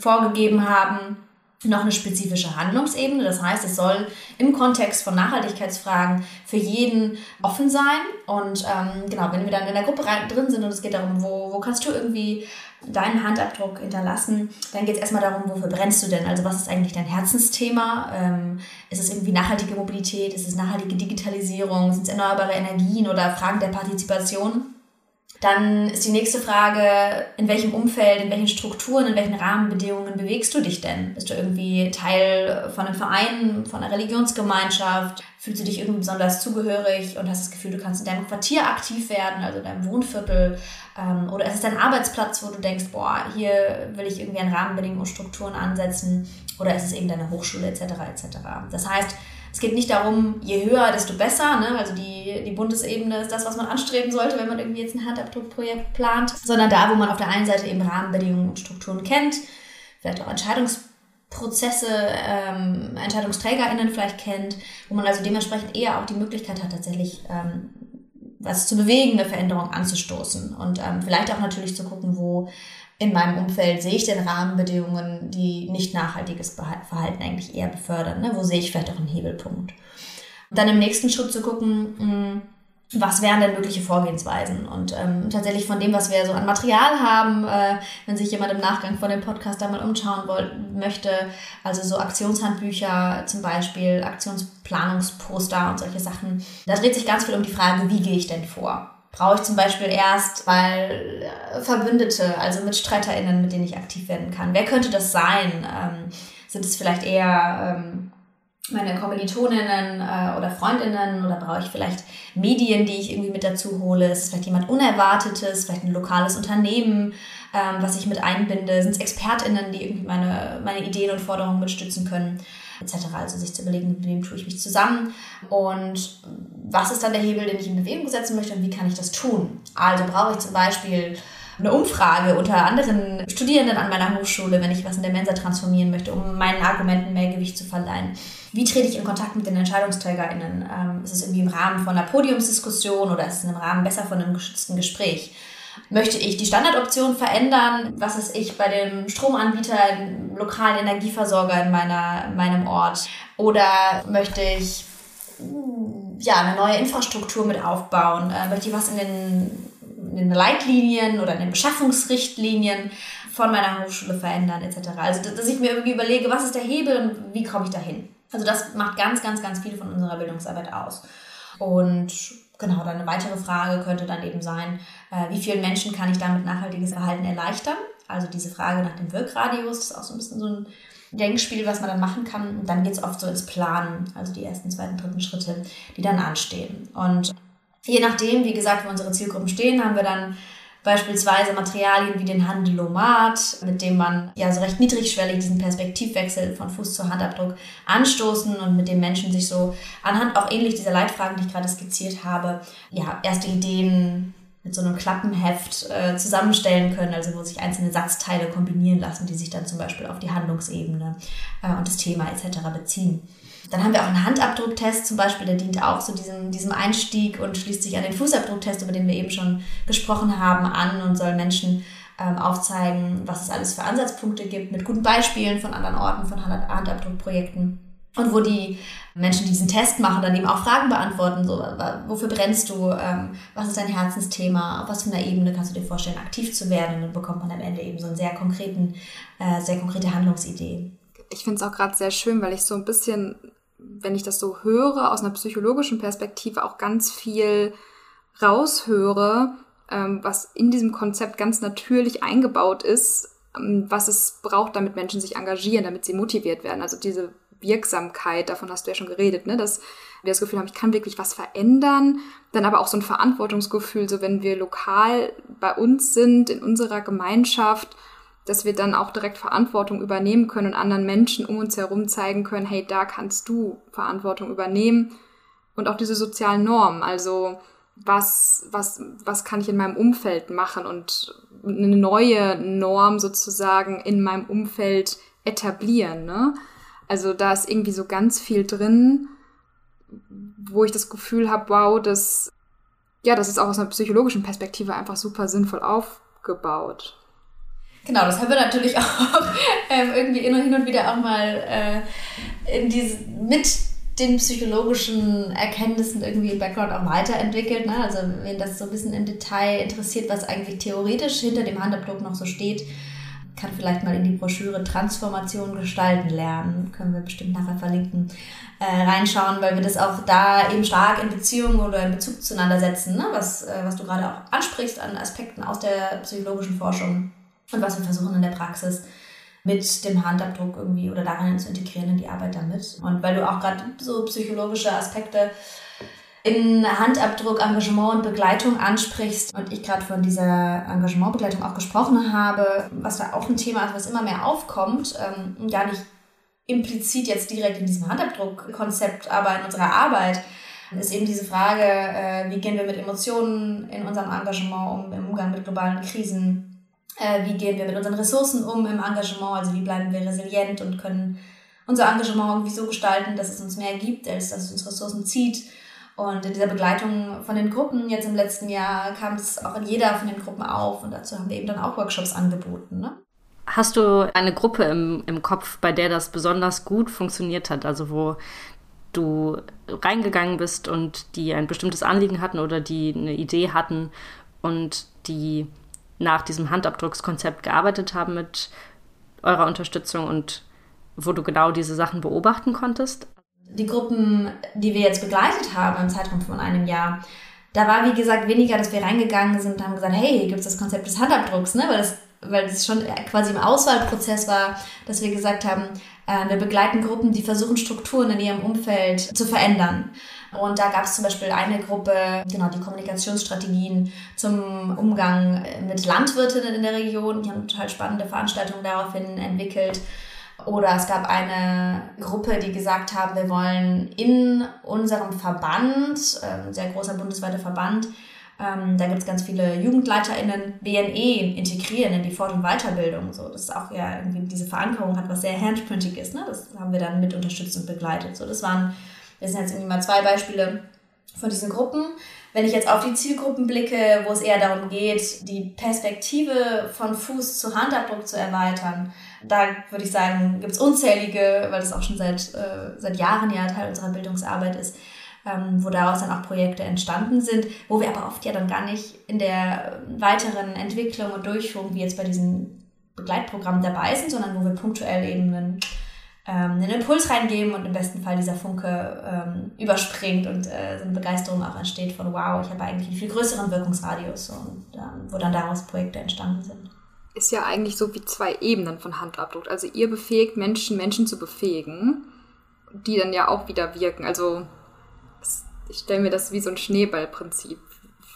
vorgegeben haben, noch eine spezifische Handlungsebene. Das heißt, es soll im Kontext von Nachhaltigkeitsfragen für jeden offen sein. Und ähm, genau, wenn wir dann in der Gruppe rein, drin sind und es geht darum, wo, wo kannst du irgendwie deinen Handabdruck hinterlassen, dann geht es erstmal darum, wofür brennst du denn? Also was ist eigentlich dein Herzensthema? Ähm, ist es irgendwie nachhaltige Mobilität? Ist es nachhaltige Digitalisierung? Sind es erneuerbare Energien oder Fragen der Partizipation? Dann ist die nächste Frage, in welchem Umfeld, in welchen Strukturen, in welchen Rahmenbedingungen bewegst du dich denn? Bist du irgendwie Teil von einem Verein, von einer Religionsgemeinschaft? Fühlst du dich irgendwie besonders zugehörig und hast das Gefühl, du kannst in deinem Quartier aktiv werden, also in deinem Wohnviertel? Ähm, oder ist es dein Arbeitsplatz, wo du denkst, boah, hier will ich irgendwie an Rahmenbedingungen und Strukturen ansetzen? Oder ist es eben deine Hochschule etc. etc. Das heißt, es geht nicht darum, je höher, desto besser. Ne? Also die, die Bundesebene ist das, was man anstreben sollte, wenn man irgendwie jetzt ein Handabdruckprojekt plant, sondern da, wo man auf der einen Seite eben Rahmenbedingungen und Strukturen kennt, vielleicht auch Entscheidungsprozesse, ähm, EntscheidungsträgerInnen vielleicht kennt, wo man also dementsprechend eher auch die Möglichkeit hat, tatsächlich ähm, was zu bewegen, eine Veränderung anzustoßen und ähm, vielleicht auch natürlich zu gucken, wo in meinem Umfeld sehe ich denn Rahmenbedingungen, die nicht nachhaltiges Verhalten eigentlich eher befördern? Ne? Wo sehe ich vielleicht auch einen Hebelpunkt? Und dann im nächsten Schritt zu gucken, hm, was wären denn mögliche Vorgehensweisen? Und ähm, tatsächlich von dem, was wir so an Material haben, äh, wenn sich jemand im Nachgang von dem Podcast da mal umschauen wollt, möchte, also so Aktionshandbücher zum Beispiel, Aktionsplanungsposter und solche Sachen, da dreht sich ganz viel um die Frage, wie gehe ich denn vor? Brauche ich zum Beispiel erst weil äh, Verbündete, also MitstreiterInnen, mit denen ich aktiv werden kann. Wer könnte das sein? Ähm, sind es vielleicht eher ähm, meine Kommilitoninnen äh, oder Freundinnen oder brauche ich vielleicht Medien, die ich irgendwie mit dazu hole? Ist es vielleicht jemand Unerwartetes, vielleicht ein lokales Unternehmen, ähm, was ich mit einbinde? Sind es ExpertInnen, die irgendwie meine, meine Ideen und Forderungen mitstützen können? Etc. Also sich zu überlegen, mit wem tue ich mich zusammen und was ist dann der Hebel, den ich in Bewegung setzen möchte und wie kann ich das tun? Also brauche ich zum Beispiel eine Umfrage unter anderen Studierenden an meiner Hochschule, wenn ich was in der Mensa transformieren möchte, um meinen Argumenten mehr Gewicht zu verleihen. Wie trete ich in Kontakt mit den EntscheidungsträgerInnen? Ähm, ist es irgendwie im Rahmen von einer Podiumsdiskussion oder ist es im Rahmen besser von einem geschützten Gespräch? Möchte ich die Standardoption verändern? Was ist ich bei dem Stromanbieter, dem lokalen Energieversorger in meiner, meinem Ort? Oder möchte ich ja, eine neue Infrastruktur mit aufbauen? Äh, möchte ich was in den, in den Leitlinien oder in den Beschaffungsrichtlinien von meiner Hochschule verändern etc. Also dass ich mir irgendwie überlege, was ist der Hebel und wie komme ich dahin? Also das macht ganz, ganz, ganz viel von unserer Bildungsarbeit aus. Und genau, dann eine weitere Frage könnte dann eben sein, wie vielen Menschen kann ich damit nachhaltiges Verhalten erleichtern? Also diese Frage nach dem Wirkradius, ist auch so ein bisschen so ein Denkspiel, was man dann machen kann. Und dann geht es oft so ins Planen, also die ersten, zweiten, dritten Schritte, die dann anstehen. Und je nachdem, wie gesagt, wo unsere Zielgruppen stehen, haben wir dann beispielsweise Materialien wie den Handelomat, mit dem man ja so recht niedrigschwellig diesen Perspektivwechsel von Fuß zu Handabdruck anstoßen und mit dem Menschen sich so anhand auch ähnlich dieser Leitfragen, die ich gerade skizziert habe, ja, erste Ideen mit so einem Klappenheft äh, zusammenstellen können, also wo sich einzelne Satzteile kombinieren lassen, die sich dann zum Beispiel auf die Handlungsebene äh, und das Thema etc. beziehen. Dann haben wir auch einen Handabdrucktest zum Beispiel, der dient auch so diesem, diesem Einstieg und schließt sich an den Fußabdrucktest, über den wir eben schon gesprochen haben, an und soll Menschen ähm, aufzeigen, was es alles für Ansatzpunkte gibt, mit guten Beispielen von anderen Orten, von Handabdruckprojekten. Und wo die Menschen, die diesen Test machen, dann eben auch Fragen beantworten, so, wofür brennst du, ähm, was ist dein Herzensthema, auf was für einer Ebene kannst du dir vorstellen, aktiv zu werden und dann bekommt man am Ende eben so eine sehr konkreten, äh, sehr konkrete Handlungsidee. Ich finde es auch gerade sehr schön, weil ich so ein bisschen, wenn ich das so höre, aus einer psychologischen Perspektive auch ganz viel raushöre, ähm, was in diesem Konzept ganz natürlich eingebaut ist, ähm, was es braucht, damit Menschen sich engagieren, damit sie motiviert werden. Also diese Wirksamkeit, davon hast du ja schon geredet, ne? dass wir das Gefühl haben, ich kann wirklich was verändern. Dann aber auch so ein Verantwortungsgefühl, so wenn wir lokal bei uns sind, in unserer Gemeinschaft, dass wir dann auch direkt Verantwortung übernehmen können und anderen Menschen um uns herum zeigen können, hey, da kannst du Verantwortung übernehmen. Und auch diese sozialen Normen, also was, was, was kann ich in meinem Umfeld machen und eine neue Norm sozusagen in meinem Umfeld etablieren. Ne? Also da ist irgendwie so ganz viel drin, wo ich das Gefühl habe, wow, das, ja, das ist auch aus einer psychologischen Perspektive einfach super sinnvoll aufgebaut. Genau, das haben wir natürlich (laughs) auch ähm, irgendwie hin und wieder auch mal äh, in diese, mit den psychologischen Erkenntnissen irgendwie im Background auch weiterentwickelt. Ne? Also wenn das so ein bisschen im Detail interessiert, was eigentlich theoretisch hinter dem Handabdruck noch so steht, kann vielleicht mal in die Broschüre Transformation gestalten lernen, können wir bestimmt nachher verlinken, äh, reinschauen, weil wir das auch da eben stark in Beziehung oder in Bezug zueinander setzen, ne? was, äh, was du gerade auch ansprichst an Aspekten aus der psychologischen Forschung und was wir versuchen in der Praxis mit dem Handabdruck irgendwie oder darin zu integrieren in die Arbeit damit. Und weil du auch gerade so psychologische Aspekte in Handabdruck, Engagement und Begleitung ansprichst und ich gerade von dieser Engagementbegleitung auch gesprochen habe, was da auch ein Thema ist, was immer mehr aufkommt, ähm, gar nicht implizit jetzt direkt in diesem Handabdruckkonzept, aber in unserer Arbeit, ist eben diese Frage, äh, wie gehen wir mit Emotionen in unserem Engagement um, im Umgang mit globalen Krisen, äh, wie gehen wir mit unseren Ressourcen um im Engagement, also wie bleiben wir resilient und können unser Engagement irgendwie so gestalten, dass es uns mehr gibt, als dass es uns Ressourcen zieht und in dieser Begleitung von den Gruppen jetzt im letzten Jahr kam es auch in jeder von den Gruppen auf und dazu haben wir eben dann auch Workshops angeboten. Ne? Hast du eine Gruppe im, im Kopf, bei der das besonders gut funktioniert hat? Also wo du reingegangen bist und die ein bestimmtes Anliegen hatten oder die eine Idee hatten und die nach diesem Handabdruckskonzept gearbeitet haben mit eurer Unterstützung und wo du genau diese Sachen beobachten konntest? Die Gruppen, die wir jetzt begleitet haben im Zeitraum von einem Jahr, da war, wie gesagt, weniger, dass wir reingegangen sind und haben gesagt, hey, hier gibt es das Konzept des Handabdrucks, ne? weil das weil das schon quasi im Auswahlprozess war, dass wir gesagt haben, Äh, wir begleiten Gruppen, die versuchen, Strukturen in ihrem Umfeld zu verändern. Und da gab es zum Beispiel eine Gruppe, genau, die Kommunikationsstrategien zum Umgang mit Landwirtinnen in der Region. Die haben total spannende Veranstaltungen daraufhin entwickelt. Oder es gab eine Gruppe, die gesagt haben, wir wollen in unserem Verband, ein sehr großer bundesweiter Verband, ähm, da gibt es ganz viele JugendleiterInnen, BNE integrieren in die Fort- und Weiterbildung. So, das ist auch ja irgendwie diese Verankerung hat, was sehr handprintig ist. Ne? Das haben wir dann mit unterstützt und begleitet. So, das waren, das sind jetzt irgendwie mal zwei Beispiele von diesen Gruppen. Wenn ich jetzt auf die Zielgruppen blicke, wo es eher darum geht, die Perspektive von Fuß zu Handabdruck zu erweitern, da würde ich sagen, gibt es unzählige, weil das auch schon seit, äh, seit Jahren ja Teil unserer Bildungsarbeit ist, ähm, wo daraus dann auch Projekte entstanden sind, wo wir aber oft ja dann gar nicht in der weiteren Entwicklung und Durchführung, wie jetzt bei diesen Begleitprogrammen dabei sind, sondern wo wir punktuell eben einen, ähm, einen Impuls reingeben und im besten Fall dieser Funke ähm, überspringt und äh, so eine Begeisterung auch entsteht von wow, ich habe eigentlich einen viel größeren Wirkungsradius und ähm, wo dann daraus Projekte entstanden sind ist ja eigentlich so wie zwei Ebenen von Handabdruck. Also ihr befähigt Menschen, Menschen zu befähigen, die dann ja auch wieder wirken. Also ich stelle mir das wie so ein Schneeballprinzip,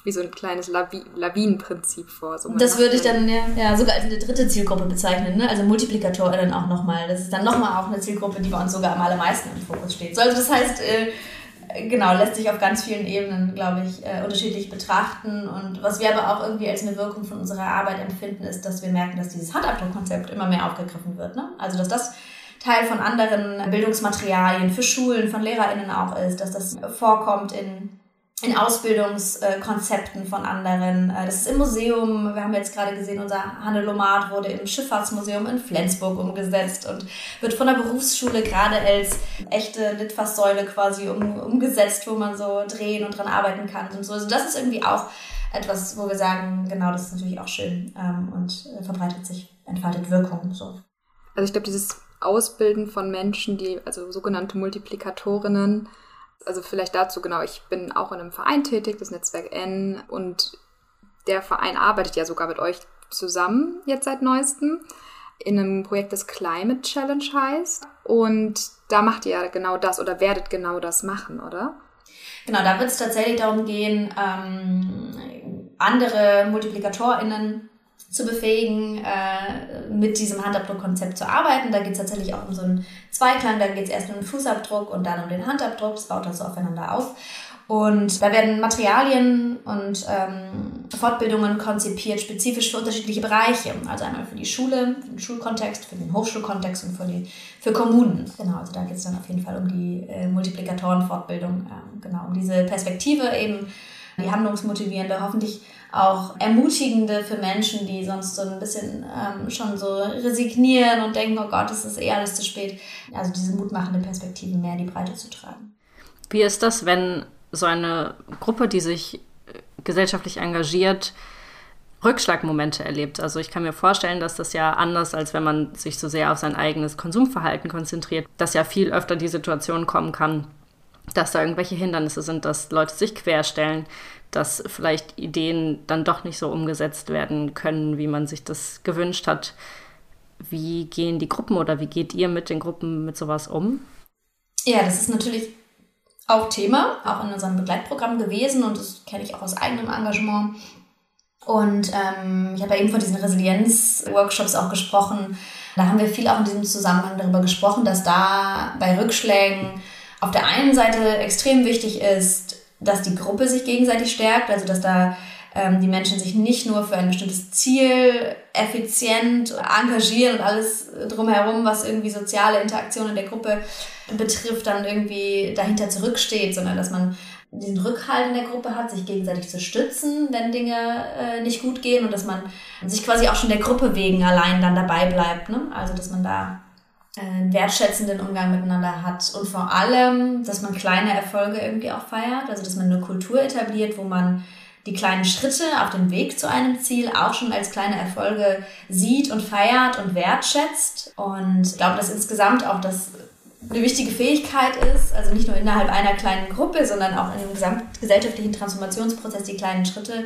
wie so ein kleines Lavi Lawinenprinzip vor. So das würde ich dann ja, ja, sogar als eine dritte Zielgruppe bezeichnen, ne? also MultiplikatorInnen auch nochmal. Das ist dann nochmal auch eine Zielgruppe, die bei uns sogar am allermeisten im Fokus steht. So, also das heißt, äh, genau, lässt sich auf ganz vielen Ebenen, glaube ich, äh, unterschiedlich betrachten. Und was wir aber auch irgendwie als eine Wirkung von unserer Arbeit empfinden, ist, dass wir merken, dass dieses Handabdruckkonzept immer mehr aufgegriffen wird. Ne? Also, dass das Teil von anderen Bildungsmaterialien für Schulen, von LehrerInnen auch ist, dass das vorkommt in in Ausbildungskonzepten von anderen. Äh, das ist im Museum, wir haben jetzt gerade gesehen, unser Hannelomat wurde im Schifffahrtsmuseum in Flensburg umgesetzt und wird von der Berufsschule gerade als echte Litfaßsäule quasi um, umgesetzt, wo man so drehen und dran arbeiten kann und so. Also das ist irgendwie auch etwas, wo wir sagen, genau, das ist natürlich auch schön ähm, und äh, verbreitet sich, entfaltet Wirkung. So. Also ich glaube, dieses Ausbilden von Menschen, die, also sogenannte Multiplikatorinnen. Also vielleicht dazu genau, ich bin auch in einem Verein tätig, das Netzwerk N, und der Verein arbeitet ja sogar mit euch zusammen jetzt seit neuestem in einem Projekt, das Climate Challenge heißt. Und da macht ihr ja genau das oder werdet genau das machen, oder? Genau, da wird es tatsächlich darum gehen, ähm, andere MultiplikatorInnen zu befähigen, äh, mit diesem Handabdruckkonzept zu arbeiten. Da geht es tatsächlich auch um so einen Zweiklang. Da geht es erst um den Fußabdruck und dann um den Handabdruck. Das baut also aufeinander auf. Und da werden Materialien und ähm, Fortbildungen konzipiert, spezifisch für unterschiedliche Bereiche. Also einmal für die Schule, für den Schulkontext, für den Hochschulkontext und für, die, für Kommunen. Genau, also da geht es dann auf jeden Fall um die äh, Multiplikatorenfortbildung. Ähm, genau, um diese Perspektive eben, die handlungsmotivierende, hoffentlich auch ermutigende für Menschen, die sonst so ein bisschen ähm, schon so resignieren und denken, oh Gott, es ist eh alles zu spät. Also diese mutmachende Perspektive mehr in die Breite zu tragen. Wie ist das, wenn so eine Gruppe, die sich äh, gesellschaftlich engagiert, Rückschlagmomente erlebt. Also ich kann mir vorstellen, dass das ja anders, als wenn man sich so sehr auf sein eigenes Konsumverhalten konzentriert, dass ja viel öfter die Situation kommen kann, dass da irgendwelche Hindernisse sind, dass Leute sich querstellen, dass vielleicht Ideen dann doch nicht so umgesetzt werden können, wie man sich das gewünscht hat. Wie gehen die Gruppen oder wie geht ihr mit den Gruppen mit sowas um? Ja, das ist natürlich auch Thema, auch in unserem Begleitprogramm gewesen und das kenne ich auch aus eigenem Engagement. Und ähm, ich habe ja eben von diesen Resilienz-Workshops auch gesprochen. Da haben wir viel auch in diesem Zusammenhang darüber gesprochen, dass da bei Rückschlägen auf der einen Seite extrem wichtig ist, dass die Gruppe sich gegenseitig stärkt, also dass da ähm, die Menschen sich nicht nur für ein bestimmtes Ziel effizient engagieren und alles drumherum, was irgendwie soziale Interaktion in der Gruppe betrifft, dann irgendwie dahinter zurücksteht, sondern dass man diesen Rückhalt in der Gruppe hat, sich gegenseitig zu stützen, wenn Dinge äh, nicht gut gehen und dass man sich quasi auch schon der Gruppe wegen allein dann dabei bleibt. Ne? Also dass man da einen wertschätzenden Umgang miteinander hat und vor allem, dass man kleine Erfolge irgendwie auch feiert, also dass man eine Kultur etabliert, wo man die kleinen Schritte auf dem Weg zu einem Ziel auch schon als kleine Erfolge sieht und feiert und wertschätzt. Und ich glaube, dass insgesamt auch das eine wichtige Fähigkeit ist, also nicht nur innerhalb einer kleinen Gruppe, sondern auch in einem gesamtgesellschaftlichen Transformationsprozess die kleinen Schritte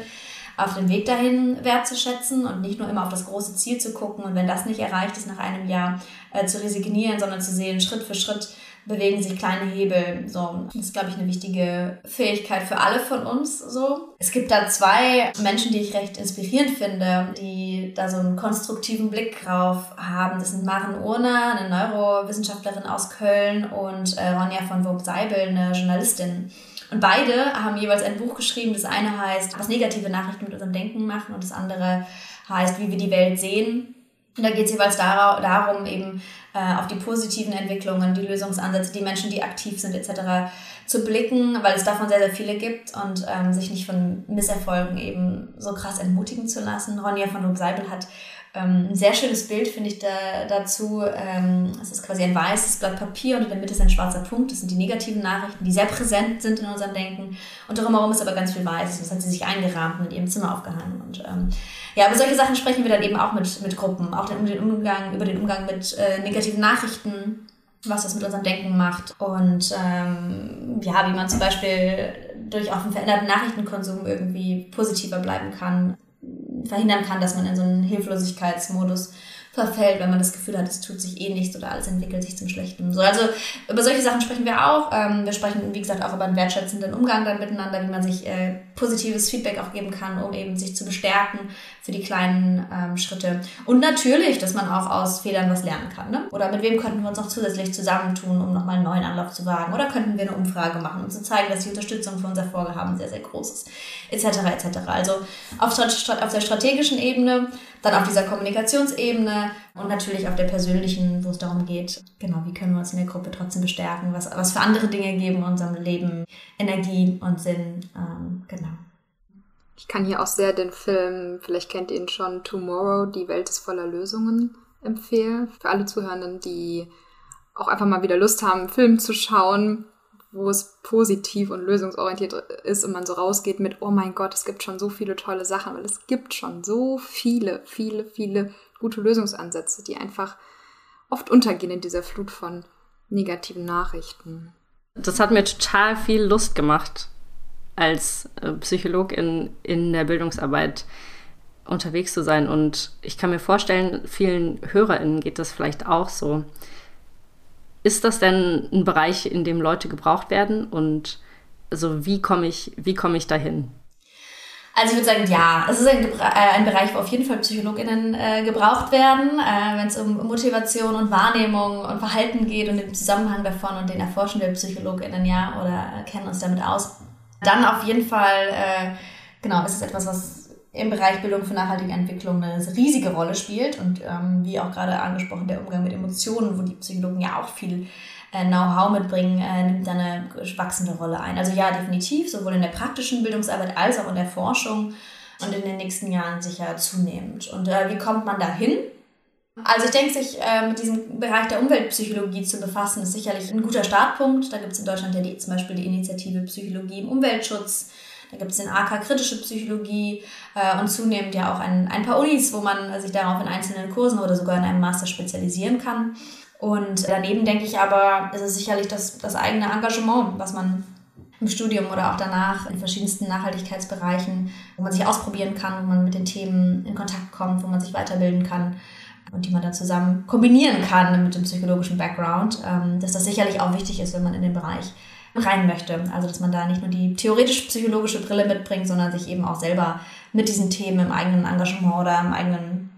auf dem Weg dahin wertzuschätzen und nicht nur immer auf das große Ziel zu gucken und wenn das nicht erreicht ist nach einem Jahr äh, zu resignieren, sondern zu sehen, Schritt für Schritt bewegen sich kleine Hebel. So, das ist, glaube ich, eine wichtige Fähigkeit für alle von uns. So, es gibt da zwei Menschen, die ich recht inspirierend finde, die da so einen konstruktiven Blick drauf haben. Das sind Maren Urner, eine Neurowissenschaftlerin aus Köln, und äh, Ronja von Vogt-Seibel, eine Journalistin. Und beide haben jeweils ein Buch geschrieben. Das eine heißt, was negative Nachrichten mit unserem Denken machen, und das andere heißt, wie wir die Welt sehen. Und da geht es jeweils darum, eben äh, auf die positiven Entwicklungen, die Lösungsansätze, die Menschen, die aktiv sind etc. zu blicken, weil es davon sehr, sehr viele gibt und ähm, sich nicht von Misserfolgen eben so krass entmutigen zu lassen. Ronja von Rupp Seibel hat ähm, ein sehr schönes Bild, finde ich, da, dazu. Ähm, es ist quasi ein weißes Blatt Papier und in der Mitte ist ein schwarzer Punkt. Das sind die negativen Nachrichten, die sehr präsent sind in unserem Denken. Und drumherum ist aber ganz viel Weiß. Das hat sie sich eingerahmt und in ihrem Zimmer aufgehangen. Und ähm, ja, über solche Sachen sprechen wir dann eben auch mit, mit Gruppen. Auch den, den Umgang, über den Umgang mit äh, negativen Nachrichten, was das mit unserem Denken macht. Und ähm, ja, wie man zum Beispiel durch auch einen veränderten Nachrichtenkonsum irgendwie positiver bleiben kann verhindern kann, dass man in so einen Hilflosigkeitsmodus verfällt, wenn man das Gefühl hat, es tut sich eh nichts oder alles entwickelt sich zum Schlechten. So, also über solche Sachen sprechen wir auch. Ähm, wir sprechen, wie gesagt, auch über einen wertschätzenden Umgang dann miteinander, wie man sich äh, positives Feedback auch geben kann, um eben sich zu bestärken für die kleinen ähm, Schritte. Und natürlich, dass man auch aus Fehlern was lernen kann. Ne? Oder mit wem könnten wir uns noch zusätzlich zusammentun, um nochmal einen neuen Anlauf zu wagen? Oder könnten wir eine Umfrage machen, um zu zeigen, dass die Unterstützung für unser Vorhaben sehr, sehr groß ist, etc. etc. Also auf, auf der strategischen Ebene, dann auf dieser Kommunikationsebene und natürlich auf der persönlichen, wo es darum geht, genau, wie können wir uns in der Gruppe trotzdem bestärken, was, was für andere Dinge geben unserem Leben Energie und Sinn. Ähm, genau. Ich kann hier auch sehr den Film, vielleicht kennt ihr ihn schon, Tomorrow, die Welt ist voller Lösungen empfehlen. Für alle Zuhörenden, die auch einfach mal wieder Lust haben, einen Film zu schauen, wo es positiv und lösungsorientiert ist und man so rausgeht mit, oh mein Gott, es gibt schon so viele tolle Sachen, weil es gibt schon so viele, viele, viele gute Lösungsansätze, die einfach oft untergehen in dieser Flut von negativen Nachrichten. Das hat mir total viel Lust gemacht, als äh, Psychologin in der Bildungsarbeit unterwegs zu sein. Und ich kann mir vorstellen, vielen HörerInnen geht das vielleicht auch so. Ist das denn ein Bereich, in dem Leute gebraucht werden? Und also wie komme ich, wie ich dahin? Also ich würde sagen, ja, es ist ein, äh, ein, Bereich, wo auf jeden Fall PsychologInnen äh, gebraucht werden, äh, wenn es um Motivation und Wahrnehmung und Verhalten geht und den Zusammenhang davon und den erforschen wir PsychologInnen ja oder kennen uns damit aus. Dann auf jeden Fall, äh, genau, ist es etwas, was im Bereich Bildung für nachhaltige Entwicklung eine riesige Rolle spielt und ähm, wie auch gerade angesprochen, der Umgang mit Emotionen, wo die Psychologen ja auch viel äh, Know-how mitbringen, äh, nimmt da eine wachsende Rolle ein. Also ja, definitiv, sowohl in der praktischen Bildungsarbeit als auch in der Forschung und in den nächsten Jahren sicher zunehmend. Und äh, wie kommt man da hin? Also ich denke, sich äh, mit diesem Bereich der Umweltpsychologie zu befassen, ist sicherlich ein guter Startpunkt. Da gibt es in Deutschland ja die, zum Beispiel die Initiative Psychologie im Umweltschutz. Da gibt es den AK Kritische Psychologie äh, und zunehmend ja auch ein, ein paar Unis, wo man sich darauf in einzelnen Kursen oder sogar in einem Master spezialisieren kann. Und daneben denke ich aber, ist es sicherlich das, das eigene Engagement, was man im Studium oder auch danach in verschiedensten Nachhaltigkeitsbereichen, wo man sich ausprobieren kann, wo man mit den Themen in Kontakt kommt, wo man sich weiterbilden kann und die man dann zusammen kombinieren kann mit dem psychologischen Background, ähm, dass das sicherlich auch wichtig ist, wenn man in den Bereich rein möchte. Also dass man da nicht nur die theoretisch-psychologische Brille mitbringt, sondern sich eben auch selber mit diesen Themen im eigenen Engagement oder im eigenen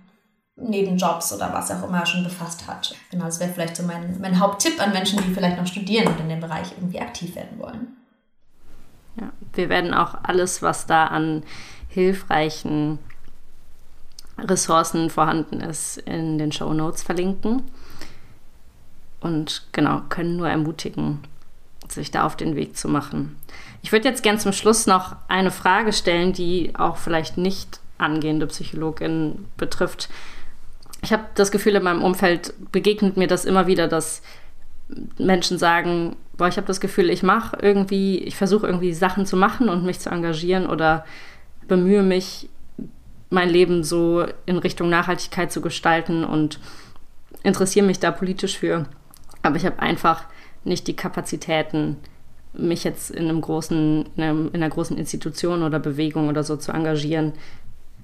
Nebenjobs oder was auch immer schon befasst hat. Genau, das wäre vielleicht so mein, mein Haupttipp an Menschen, die vielleicht noch studieren und in dem Bereich irgendwie aktiv werden wollen. Ja, wir werden auch alles, was da an hilfreichen Ressourcen vorhanden ist, in den Show Notes verlinken. Und genau, können nur ermutigen, sich da auf den Weg zu machen. Ich würde jetzt gern zum Schluss noch eine Frage stellen, die auch vielleicht nicht angehende Psychologin betrifft ich habe das Gefühl, in meinem Umfeld begegnet mir das immer wieder, dass Menschen sagen, boah, ich habe das Gefühl, ich mache irgendwie, ich versuche irgendwie Sachen zu machen und mich zu engagieren oder bemühe mich, mein Leben so in Richtung Nachhaltigkeit zu gestalten und interessiere mich da politisch für. Aber ich habe einfach nicht die Kapazitäten, mich jetzt in einem großen, in, einem, in einer großen Institution oder Bewegung oder so zu engagieren.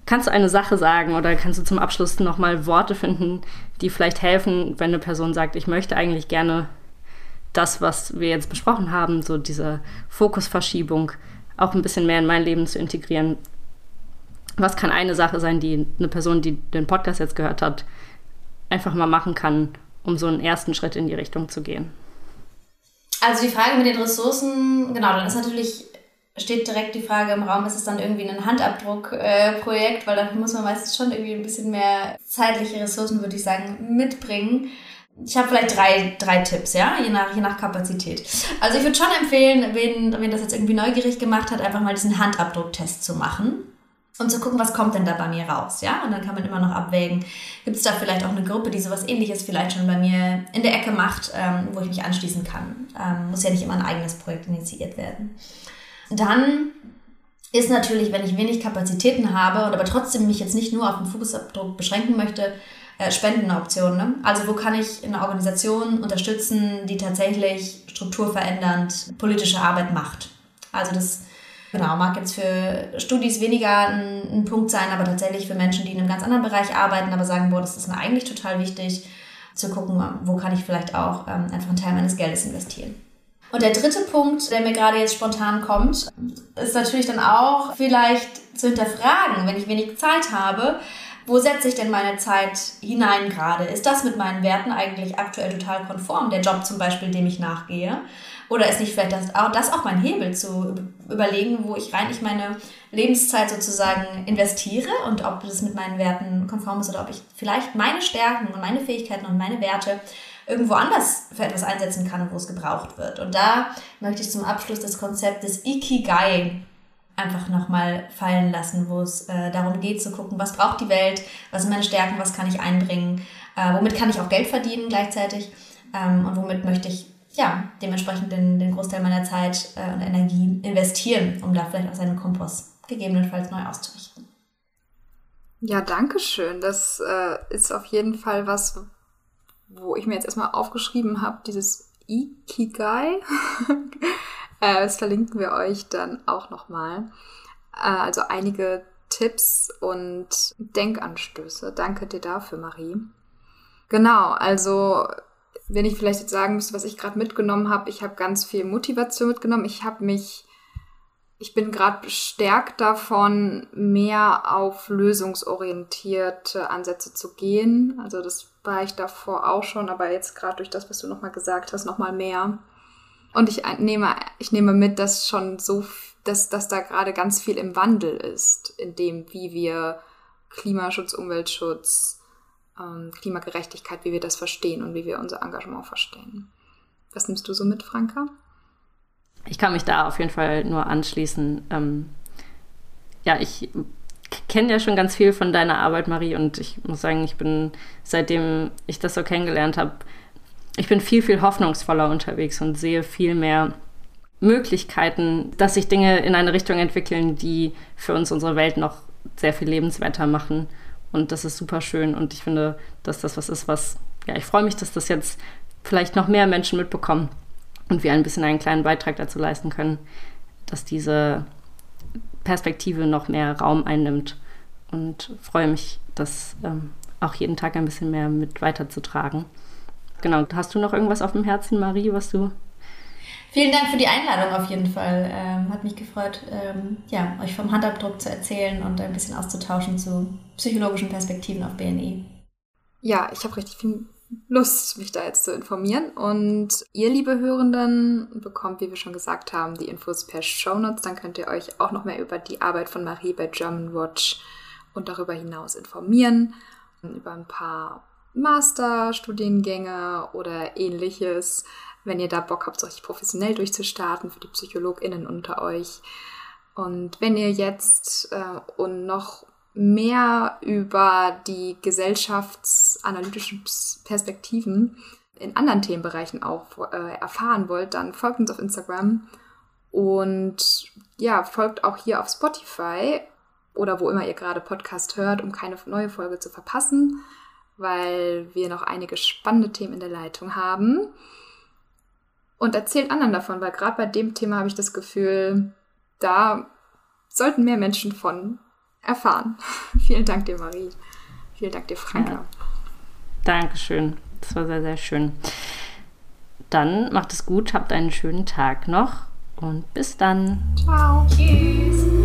Kannst du eine Sache sagen oder kannst du zum Abschluss nochmal Worte finden, die vielleicht helfen, wenn eine Person sagt, ich möchte eigentlich gerne das, was wir jetzt besprochen haben, so diese Fokusverschiebung, auch ein bisschen mehr in mein Leben zu integrieren. Was kann eine Sache sein, die eine Person, die den Podcast jetzt gehört hat, einfach mal machen kann, um so einen ersten Schritt in die Richtung zu gehen? Also die Frage mit den Ressourcen, genau, dann ist natürlich, steht direkt die Frage im Raum, ist es dann irgendwie ein Handabdruckprojekt, äh, weil dafür muss man meistens schon irgendwie ein bisschen mehr zeitliche Ressourcen, würde ich sagen, mitbringen. Ich habe vielleicht drei, drei Tipps, ja, je nach, je nach Kapazität. Also ich würde schon empfehlen, wen, wen das jetzt irgendwie neugierig gemacht hat, einfach mal diesen Handabdrucktest zu machen und zu gucken, was kommt denn da bei mir raus, ja? Und dann kann man immer noch abwägen, gibt es da vielleicht auch eine Gruppe, die sowas ähnliches vielleicht schon bei mir in der Ecke macht, ähm, wo ich mich anschließen kann. Ähm, muss ja nicht immer ein eigenes Projekt initiiert werden. Dann ist natürlich, wenn ich wenig Kapazitäten habe und aber trotzdem mich jetzt nicht nur auf den Fußabdruck beschränken möchte, äh, Spendenoptionen. Ne? Also wo kann ich eine Organisation unterstützen, die tatsächlich strukturverändernd politische Arbeit macht? Also das genau, mag jetzt für Studis weniger ein, ein, Punkt sein, aber tatsächlich für Menschen, die in einem ganz anderen Bereich arbeiten, aber sagen, boah, das ist mir eigentlich total wichtig, zu gucken, wo kann ich vielleicht auch ähm, einfach einen Teil meines Geldes investieren. Und der dritte Punkt, der mir gerade jetzt spontan kommt, ist natürlich dann auch vielleicht zu hinterfragen, wenn ich wenig Zeit habe, wo setze ich denn meine Zeit hinein gerade? Ist das mit meinen Werten eigentlich aktuell total konform? Der Job zum Beispiel, dem ich nachgehe? Oder ist nicht vielleicht das auch, das auch mein Hebel zu überlegen, wo ich rein ich meine Lebenszeit sozusagen investiere und ob das mit meinen Werten konform ist oder ob ich vielleicht meine Stärken und meine Fähigkeiten und meine Werte irgendwo anders für etwas einsetzen kann, wo es gebraucht wird. Und da möchte ich zum Abschluss das Konzept des Ikigai einfach nochmal fallen lassen, wo es äh, darum geht zu gucken, was braucht die Welt, was sind meine Stärken, was kann ich einbringen, äh, womit kann ich auch Geld verdienen gleichzeitig ähm, und womit möchte ich ja dementsprechend den, den Großteil meiner Zeit äh, und Energie investieren, um da vielleicht auch seinen Kompass gegebenenfalls neu auszurichten. Ja, danke schön. Das äh, ist auf jeden Fall was, wo ich mir jetzt erstmal aufgeschrieben habe, dieses Ikigai. (laughs) Äh, das verlinken wir euch dann auch nochmal. Äh, also einige Tipps und Denkanstöße. Danke dir dafür, Marie. Genau, also wenn ich vielleicht jetzt sagen müsste, was ich gerade mitgenommen habe, ich habe ganz viel Motivation mitgenommen. Ich habe mich, ich bin gerade bestärkt davon, mehr auf lösungsorientierte Ansätze zu gehen. Also das war ich davor auch schon, aber jetzt gerade durch das, was du nochmal gesagt hast, nochmal mehr. Und ich nehme, ich nehme mit, dass schon so, dass, dass da gerade ganz viel im Wandel ist, in dem, wie wir Klimaschutz, Umweltschutz, ähm, Klimagerechtigkeit, wie wir das verstehen und wie wir unser Engagement verstehen. Was nimmst du so mit, Franka? Ich kann mich da auf jeden Fall nur anschließen. Ähm, ja, ich kenne ja schon ganz viel von deiner Arbeit, Marie, und ich muss sagen, ich bin, seitdem ich das so kennengelernt habe, ich bin viel, viel hoffnungsvoller unterwegs und sehe viel mehr Möglichkeiten, dass sich Dinge in eine Richtung entwickeln, die für uns unsere Welt noch sehr viel lebenswerter machen. Und das ist super schön. Und ich finde, dass das was ist, was, ja, ich freue mich, dass das jetzt vielleicht noch mehr Menschen mitbekommen und wir ein bisschen einen kleinen Beitrag dazu leisten können, dass diese Perspektive noch mehr Raum einnimmt. Und freue mich, das ähm, auch jeden Tag ein bisschen mehr mit weiterzutragen. Genau. Hast du noch irgendwas auf dem Herzen, Marie, was du. Vielen Dank für die Einladung auf jeden Fall. Ähm, hat mich gefreut, ähm, ja, euch vom Handabdruck zu erzählen und ein bisschen auszutauschen zu psychologischen Perspektiven auf BNI. Ja, ich habe richtig viel Lust, mich da jetzt zu informieren. Und ihr, liebe Hörenden, bekommt, wie wir schon gesagt haben, die Infos per Shownotes. Dann könnt ihr euch auch noch mehr über die Arbeit von Marie bei German Watch und darüber hinaus informieren. Über ein paar Masterstudiengänge oder ähnliches, wenn ihr da Bock habt, euch professionell durchzustarten für die PsychologInnen unter euch. Und wenn ihr jetzt äh, und noch mehr über die gesellschaftsanalytischen Perspektiven in anderen Themenbereichen auch äh, erfahren wollt, dann folgt uns auf Instagram und ja, folgt auch hier auf Spotify oder wo immer ihr gerade Podcast hört, um keine neue Folge zu verpassen weil wir noch einige spannende Themen in der Leitung haben. Und erzählt anderen davon, weil gerade bei dem Thema habe ich das Gefühl, da sollten mehr Menschen von erfahren. (laughs) Vielen Dank dir, Marie. Vielen Dank dir, Franka. Ja. Dankeschön. Das war sehr, sehr schön. Dann macht es gut, habt einen schönen Tag noch und bis dann. Ciao. Tschüss.